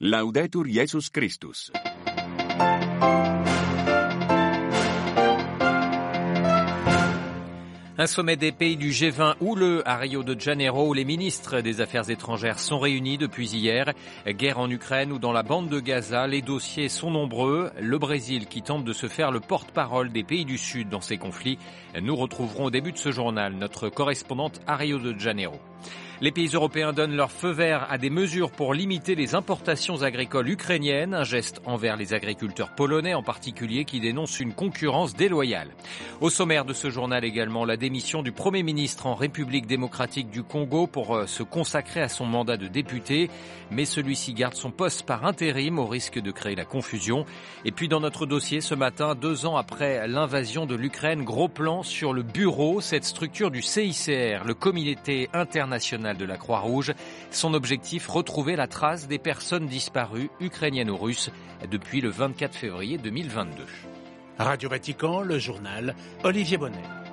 Laudetur Jesus Christus. Un sommet des pays du G20 houleux à Rio de Janeiro où les ministres des Affaires étrangères sont réunis depuis hier. Guerre en Ukraine ou dans la bande de Gaza, les dossiers sont nombreux. Le Brésil qui tente de se faire le porte-parole des pays du Sud dans ces conflits. Nous retrouverons au début de ce journal notre correspondante à Rio de Janeiro. Les pays européens donnent leur feu vert à des mesures pour limiter les importations agricoles ukrainiennes, un geste envers les agriculteurs polonais en particulier qui dénoncent une concurrence déloyale. Au sommaire de ce journal également, la démission du Premier ministre en République démocratique du Congo pour se consacrer à son mandat de député, mais celui-ci garde son poste par intérim au risque de créer la confusion. Et puis dans notre dossier ce matin, deux ans après l'invasion de l'Ukraine, gros plan sur le bureau, cette structure du CICR, le Comité international de la Croix-Rouge. Son objectif, retrouver la trace des personnes disparues, ukrainiennes ou russes, depuis le 24 février 2022. Radio Vatican, le journal, Olivier Bonnet.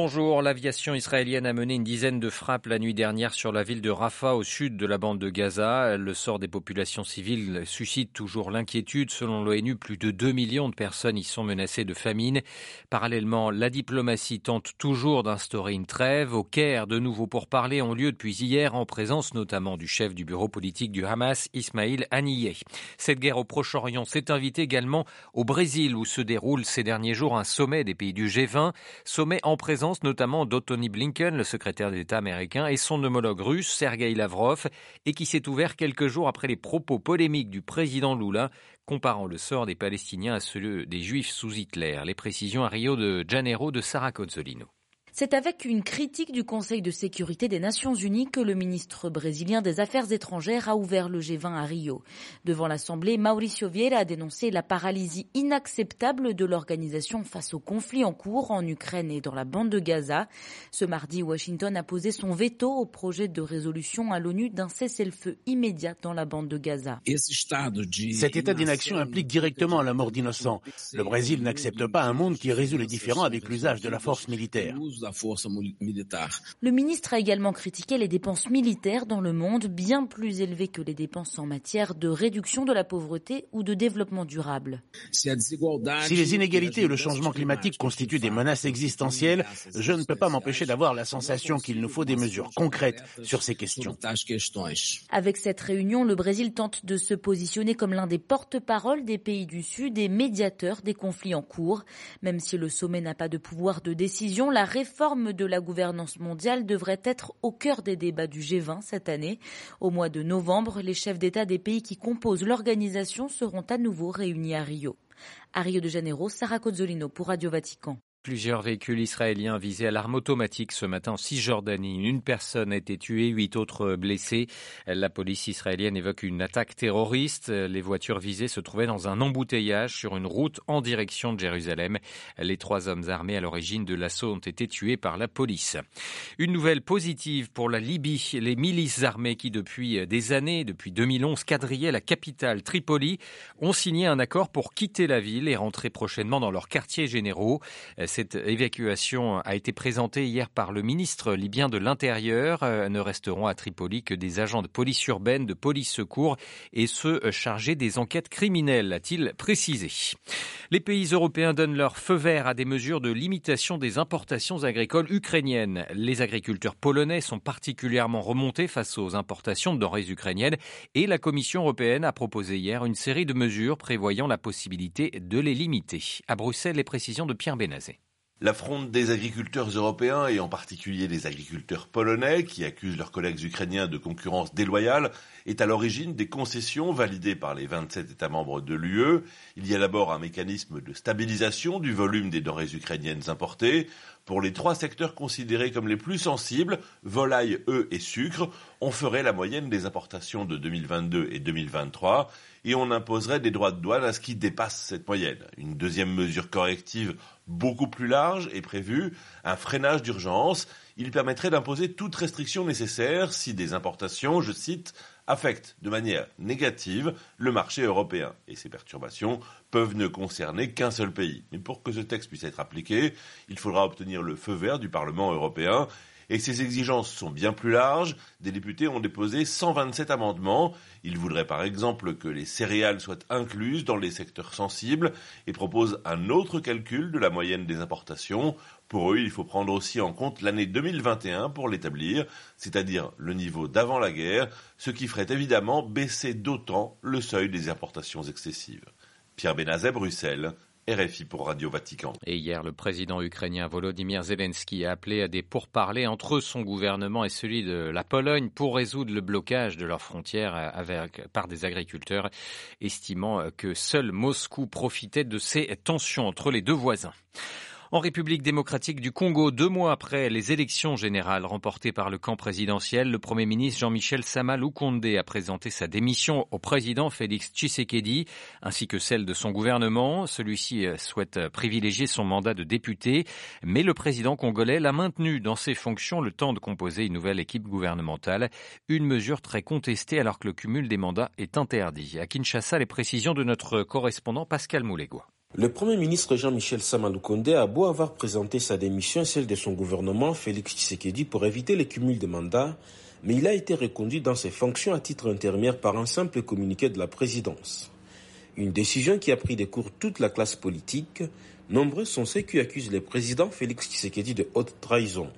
Bonjour, l'aviation israélienne a mené une dizaine de frappes la nuit dernière sur la ville de Rafah au sud de la bande de Gaza. Le sort des populations civiles suscite toujours l'inquiétude. Selon l'ONU, plus de 2 millions de personnes y sont menacées de famine. Parallèlement, la diplomatie tente toujours d'instaurer une trêve. Au Caire, de nouveaux pourparlers ont lieu depuis hier en présence notamment du chef du bureau politique du Hamas, Ismail Haniyeh. Cette guerre au Proche-Orient s'est invitée également au Brésil où se déroule ces derniers jours un sommet des pays du G20, sommet en présence notamment d'Otony Blinken, le secrétaire d'État américain, et son homologue russe, Sergei Lavrov, et qui s'est ouvert quelques jours après les propos polémiques du président Lula comparant le sort des Palestiniens à ceux des Juifs sous Hitler. Les précisions à Rio de Janeiro de Sarah Cozzolino. C'est avec une critique du Conseil de sécurité des Nations Unies que le ministre brésilien des Affaires étrangères a ouvert le G20 à Rio. Devant l'Assemblée, Mauricio Vieira a dénoncé la paralysie inacceptable de l'organisation face au conflit en cours en Ukraine et dans la bande de Gaza. Ce mardi, Washington a posé son veto au projet de résolution à l'ONU d'un cessez-le-feu immédiat dans la bande de Gaza. Cet état d'inaction implique directement la mort d'innocents. Le Brésil n'accepte pas un monde qui résout les différends avec l'usage de la force militaire. Le ministre a également critiqué les dépenses militaires dans le monde bien plus élevées que les dépenses en matière de réduction de la pauvreté ou de développement durable. Si les inégalités et le changement climatique constituent des menaces existentielles, je ne peux pas m'empêcher d'avoir la sensation qu'il nous faut des mesures concrètes sur ces questions. Avec cette réunion, le Brésil tente de se positionner comme l'un des porte-paroles des pays du Sud et médiateurs des conflits en cours. Même si le sommet n'a pas de pouvoir de décision, la réforme réforme de la gouvernance mondiale devrait être au cœur des débats du G20 cette année. Au mois de novembre, les chefs d'État des pays qui composent l'organisation seront à nouveau réunis à Rio. À Rio de Janeiro, Sarah Cozzolino pour Radio Vatican. Plusieurs véhicules israéliens visés à l'arme automatique ce matin en Cisjordanie. Une personne a été tuée, huit autres blessés. La police israélienne évoque une attaque terroriste. Les voitures visées se trouvaient dans un embouteillage sur une route en direction de Jérusalem. Les trois hommes armés à l'origine de l'assaut ont été tués par la police. Une nouvelle positive pour la Libye. Les milices armées qui depuis des années, depuis 2011, quadrillaient la capitale Tripoli, ont signé un accord pour quitter la ville et rentrer prochainement dans leurs quartiers généraux. Cette évacuation a été présentée hier par le ministre libyen de l'Intérieur. Ne resteront à Tripoli que des agents de police urbaine, de police secours et ceux chargés des enquêtes criminelles, a-t-il précisé. Les pays européens donnent leur feu vert à des mesures de limitation des importations agricoles ukrainiennes. Les agriculteurs polonais sont particulièrement remontés face aux importations de denrées ukrainiennes et la Commission européenne a proposé hier une série de mesures prévoyant la possibilité de les limiter. À Bruxelles, les précisions de Pierre Bénazé. La fronde des agriculteurs européens et en particulier des agriculteurs polonais qui accusent leurs collègues ukrainiens de concurrence déloyale est à l'origine des concessions validées par les 27 États membres de l'UE. Il y a d'abord un mécanisme de stabilisation du volume des denrées ukrainiennes importées. Pour les trois secteurs considérés comme les plus sensibles, volaille, œufs et sucre, on ferait la moyenne des importations de 2022 et 2023 et on imposerait des droits de douane à ce qui dépasse cette moyenne. Une deuxième mesure corrective beaucoup plus large est prévue, un freinage d'urgence. Il permettrait d'imposer toute restriction nécessaire si des importations, je cite, affectent de manière négative le marché européen. Et ces perturbations peuvent ne concerner qu'un seul pays. Mais pour que ce texte puisse être appliqué, il faudra obtenir le feu vert du Parlement européen Et ces exigences sont bien plus larges. Des députés ont déposé 127 amendements. Ils voudraient par exemple que les céréales soient incluses dans les secteurs sensibles et proposent un autre calcul de la moyenne des importations. Pour eux, il faut prendre aussi en compte l'année 2021 pour l'établir, c'est-à-dire le niveau d'avant la guerre, ce qui ferait évidemment baisser d'autant le seuil des importations excessives. Pierre Benazet, Bruxelles, RFI pour Radio Vatican. Et hier, le président ukrainien Volodymyr Zelensky a appelé à des pourparlers entre son gouvernement et celui de la Pologne pour résoudre le blocage de leurs frontières par des agriculteurs, estimant que seul Moscou profitait de ces tensions entre les deux voisins. En République démocratique du Congo, deux mois après les élections générales remportées par le camp présidentiel, le Premier ministre Jean-Michel Sama a présenté sa démission au président Félix Tshisekedi, ainsi que celle de son gouvernement. Celui-ci euh, souhaite euh, privilégier son mandat de député, mais le président congolais l'a maintenu dans ses fonctions le temps de composer une nouvelle équipe gouvernementale, une mesure très contestée alors que le cumul des mandats est interdit. À Kinshasa, les précisions de notre correspondant Pascal Moulégois. Le Premier ministre Jean-Michel Samaloukonde a beau avoir présenté sa démission et celle de son gouvernement, Félix Tshisekedi, pour éviter le cumul de mandats, mais il a été reconduit dans ses fonctions à titre intermédiaire par un simple communiqué de la présidence. Une décision qui a pris des cours toute la classe politique. Nombreux sont ceux qui accusent le président Félix Tshisekedi de haute trahison.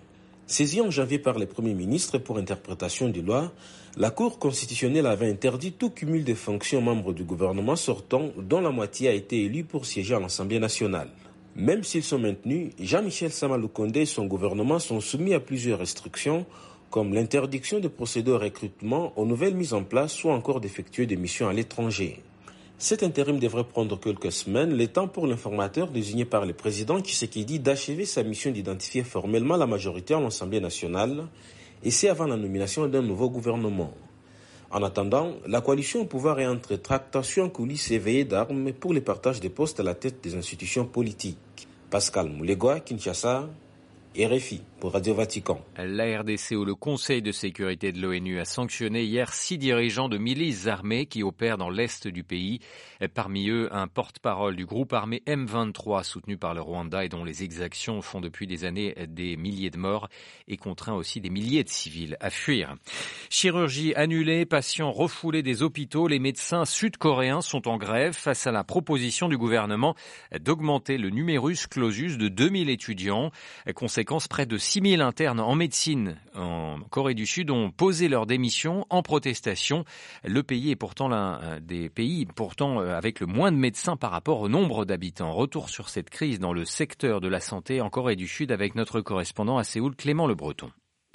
Saisi en janvier par le Premier ministre pour interprétation des lois, la Cour constitutionnelle avait interdit tout cumul de fonctions membres du gouvernement sortant, dont la moitié a été élue pour siéger à l'Assemblée nationale. Même s'ils sont maintenus, Jean-Michel Samaloukonde et son gouvernement sont soumis à plusieurs restrictions, comme l'interdiction de procéder au recrutement aux nouvelles mises en place ou encore d'effectuer des missions à l'étranger. Cet intérim devrait prendre quelques semaines, le temps pour l'informateur désigné par le président dit d'achever sa mission d'identifier formellement la majorité à l'Assemblée nationale et c'est avant la nomination d'un nouveau gouvernement. En attendant, la coalition au pouvoir est entre tractation en coulisses et d'armes pour le partage des postes à la tête des institutions politiques. Pascal Moulegoa, Kinshasa, RFI pour Radio Vatican. La RDC ou le Conseil de sécurité de l'ONU a sanctionné hier six dirigeants de milices armées qui opèrent dans l'est du pays. Parmi eux, un porte-parole du groupe armé M23 soutenu par le Rwanda et dont les exactions font depuis des années des milliers de morts et contraint aussi des milliers de civils à fuir. Chirurgie annulée, patients refoulés des hôpitaux, les médecins sud-coréens sont en grève face à la proposition du gouvernement d'augmenter le numerus clausus de 2000 étudiants. Conséquence, près de 6000 internes en médecine en Corée du Sud ont posé leur démission en protestation. Le pays est pourtant l'un des pays pourtant euh, avec le moins de médecins par rapport au nombre d'habitants. Retour sur cette crise dans le secteur de la santé en Corée du Sud avec notre correspondant à Séoul, Clément Le Breton.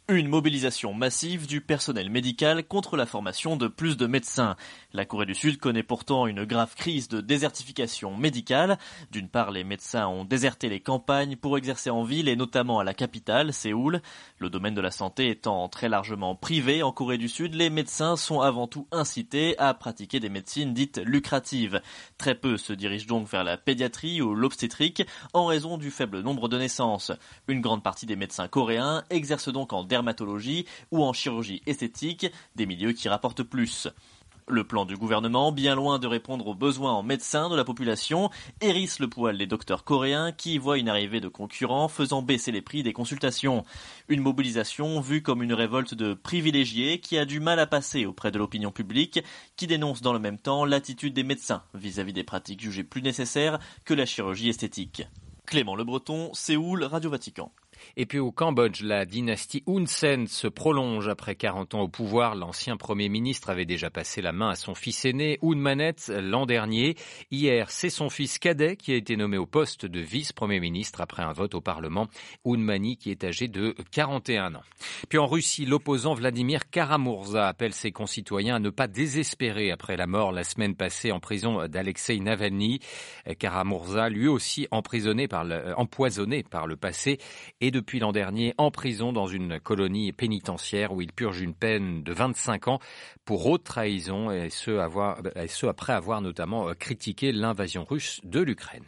Une mobilisation massive du personnel médical contre la formation de plus de médecins. La Corée du Sud connaît pourtant une grave crise de désertification médicale. D'une part, les médecins ont déserté les campagnes pour exercer en ville et notamment à la capitale, Séoul. Le domaine de la santé étant très largement privé en Corée du Sud, les médecins sont avant tout incités à pratiquer des médecines dites lucratives. Très peu se dirigent donc vers la pédiatrie ou l'obstétrique en raison du faible nombre de naissances. Une grande partie des médecins coréens exercent donc en dermatologie ou en chirurgie esthétique, des milieux qui rapportent plus. Le plan du gouvernement, bien loin de répondre aux besoins en médecins de la population, hérisse le poil des docteurs coréens qui voient une arrivée de concurrents faisant baisser les prix des consultations. Une mobilisation vue comme une révolte de privilégiés qui a du mal à passer auprès de l'opinion publique, qui dénonce dans le même temps l'attitude des médecins vis-à-vis -vis des pratiques jugées plus nécessaires que la chirurgie esthétique. Clément Le Breton, Séoul, Radio Vatican. Et puis au Cambodge, la dynastie Hun Sen se prolonge après 40 ans au pouvoir. L'ancien Premier ministre avait déjà passé la main à son fils aîné, Hun Manet, l'an dernier. Hier, c'est son fils cadet qui a été nommé au poste de vice-premier ministre après un vote au Parlement. Hun Mani qui est âgé de 41 ans. Puis en Russie, l'opposant Vladimir Karamurza appelle ses concitoyens à ne pas désespérer après la mort la semaine passée en prison d'Alexei Navalny. Karamurza, lui aussi emprisonné par le, empoisonné par le passé, et depuis l'an dernier en prison dans une colonie pénitentiaire où il purge une peine de 25 ans pour haute trahison et ce, après avoir notamment critiqué l'invasion russe de l'Ukraine.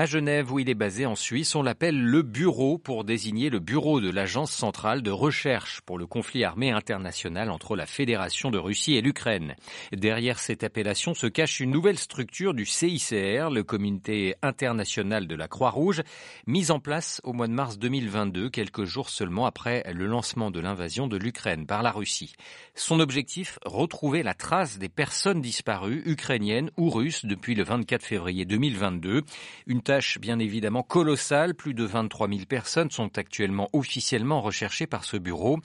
À Genève, où il est basé en Suisse, on l'appelle le bureau pour désigner le bureau de l'Agence centrale de recherche pour le conflit armé international entre la Fédération de Russie et l'Ukraine. Derrière cette appellation se cache une nouvelle structure du CICR, le Comité international de la Croix-Rouge, mise en place au mois de mars 2022, quelques jours seulement après le lancement de l'invasion de l'Ukraine par la Russie. Son objectif, retrouver la trace des personnes disparues, ukrainiennes ou russes, depuis le 24 février 2022. Une tâche bien évidemment colossale. Plus de 23 000 personnes sont actuellement officiellement recherchées par ce bureau.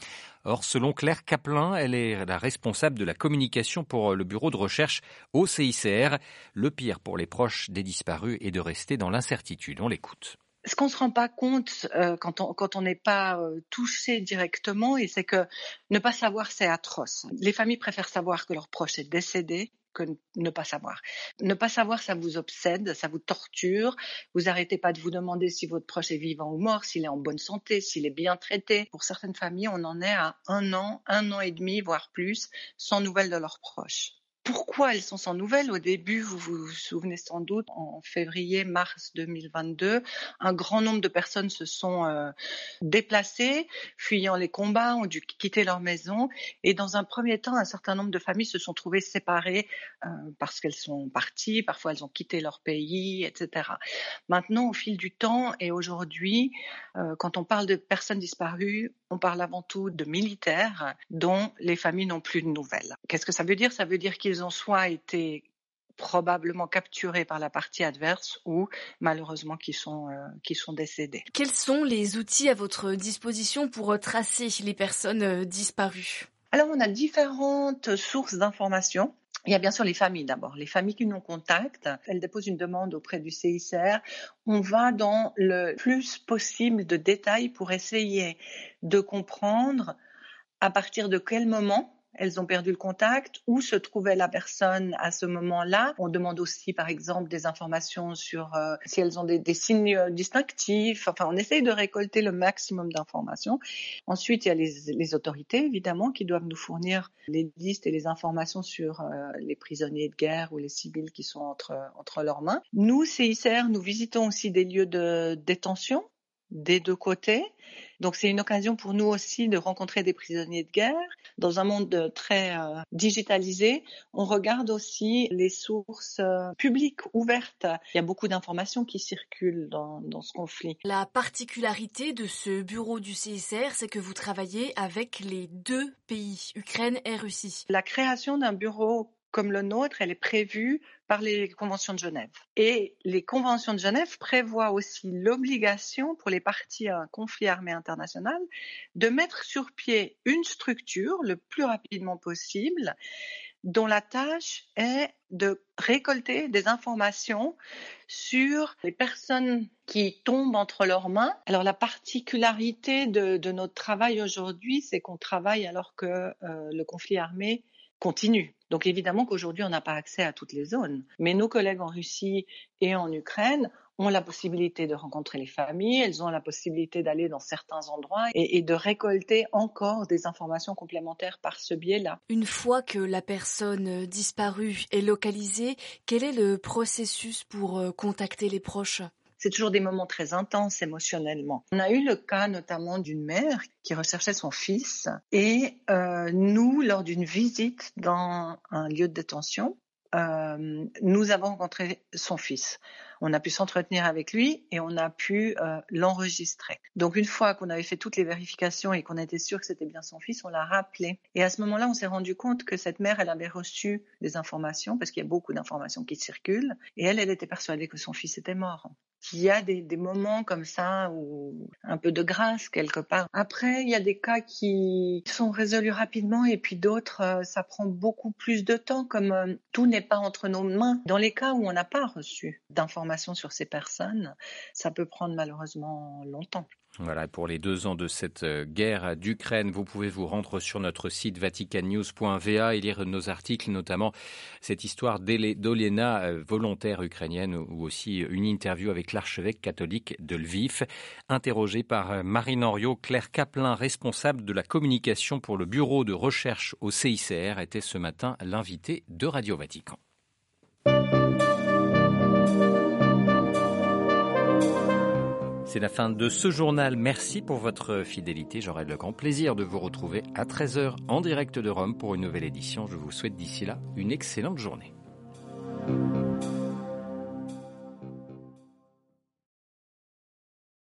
Or, selon Claire Kaplan, elle est la responsable de la communication pour le bureau de recherche au CICR. Le pire pour les proches des disparus est de rester dans l'incertitude. On l'écoute ce qu'on ne se rend pas compte euh, quand on quand on n'est pas euh, touché directement, et c'est que ne pas savoir c'est atroce. Les familles préfèrent savoir que leur proche est décédé que ne pas savoir. Ne pas savoir, ça vous obsède, ça vous torture. Vous arrêtez pas de vous demander si votre proche est vivant ou mort, s'il est en bonne santé, s'il est bien traité. Pour certaines familles, on en est à un an, un an et demi, voire plus, sans nouvelles de leurs proches pourquoi elles sont sans nouvelles. Au début, vous vous souvenez sans doute, en février-mars 2022, un grand nombre de personnes se sont euh, déplacées, fuyant les combats, ont dû quitter leur maison. Et dans un premier temps, un certain nombre de familles se sont trouvées séparées euh, parce qu'elles sont parties, parfois elles ont quitté leur pays, etc. Maintenant, au fil du temps et aujourd'hui, euh, quand on parle de personnes disparues, on parle avant tout de militaires dont les familles n'ont plus de nouvelles. Qu'est-ce que ça veut dire? Ça veut dire qu'ils ont soit été probablement capturés par la partie adverse ou malheureusement qui sont, euh, qui sont décédés. Quels sont les outils à votre disposition pour tracer les personnes euh, disparues? Alors on a différentes sources d'informations. Il y a bien sûr les familles d'abord. Les familles qui nous contactent, elles déposent une demande auprès du CICR. On va dans le plus possible de détails pour essayer de comprendre à partir de quel moment elles ont perdu le contact, où se trouvait la personne à ce moment-là? On demande aussi, par exemple, des informations sur euh, si elles ont des, signes euh, distinctifs. Enfin, on essaye de récolter le maximum d'informations. Ensuite, il y a les, les, autorités, évidemment, qui doivent nous fournir les listes et les informations sur euh, les prisonniers de guerre ou les civils qui sont entre, entre leurs mains. Nous, CICR, nous visitons aussi des lieux de détention des deux côtés. Donc c'est une occasion pour nous aussi de rencontrer des prisonniers de guerre. Dans un monde très euh, digitalisé, on regarde aussi les sources euh, publiques ouvertes. Il y a beaucoup d'informations qui circulent dans, dans, ce conflit. La particularité de ce bureau du CSR, c'est que vous travaillez avec les deux pays, Ukraine et Russie. La création d'un bureau comme le nôtre, elle est prévue par les conventions de Genève. Et les conventions de Genève prévoient aussi l'obligation pour les parties à un conflit armé international de mettre sur pied une structure le plus rapidement possible dont la tâche est de récolter des informations sur les personnes qui tombent entre leurs mains. Alors la particularité de, notre travail aujourd'hui, c'est qu'on travaille alors que euh, le conflit armé continue. Donc évidemment qu'aujourd'hui, on n'a pas accès à toutes les zones. Mais nos collègues en Russie et en Ukraine ont la possibilité de rencontrer les familles, elles ont la possibilité d'aller dans certains endroits et, de récolter encore des informations complémentaires par ce biais-là. Une fois que la personne disparue est localisée, quel est le processus pour euh, contacter les proches? C'est toujours des moments très intenses émotionnellement. On a eu le cas notamment d'une mère qui recherchait son fils et euh, nous, lors d'une visite dans un lieu de détention, euh, nous avons rencontré son fils. On a pu s'entretenir avec lui et on a pu euh, l'enregistrer. Donc une fois qu'on avait fait toutes les vérifications et qu'on était sûr que c'était bien son fils, on l'a rappelé. Et à ce moment-là, on s'est rendu compte que cette mère, elle avait reçu des informations parce qu'il y a beaucoup d'informations qui circulent et elle, elle était persuadée que son fils était mort. Il y a des, moments comme ça où un peu de grâce quelque part. Après, il y a des cas qui sont résolus rapidement et puis d'autres, euh, ça prend beaucoup plus de temps comme euh, tout n'est pas entre nos mains. Dans les cas où on n'a pas reçu d'informations sur ces personnes, ça peut prendre malheureusement longtemps. Voilà, pour les deux ans de cette euh, guerre d'Ukraine, vous pouvez vous rendre sur notre site vaticannews.va et lire nos articles, notamment cette histoire d'Olena, euh, volontaire ukrainienne, ou aussi une interview avec l'archevêque catholique de Lviv, interrogé par euh, Marine Henriot. Claire Kaplan, responsable de la communication pour le bureau de recherche au CICR, était ce matin l'invité de Radio Vatican. C'est la fin de ce journal. Merci pour votre fidélité. J'aurai le grand plaisir de vous retrouver à 13h en direct de Rome pour une nouvelle édition. Je vous souhaite d'ici là une excellente journée.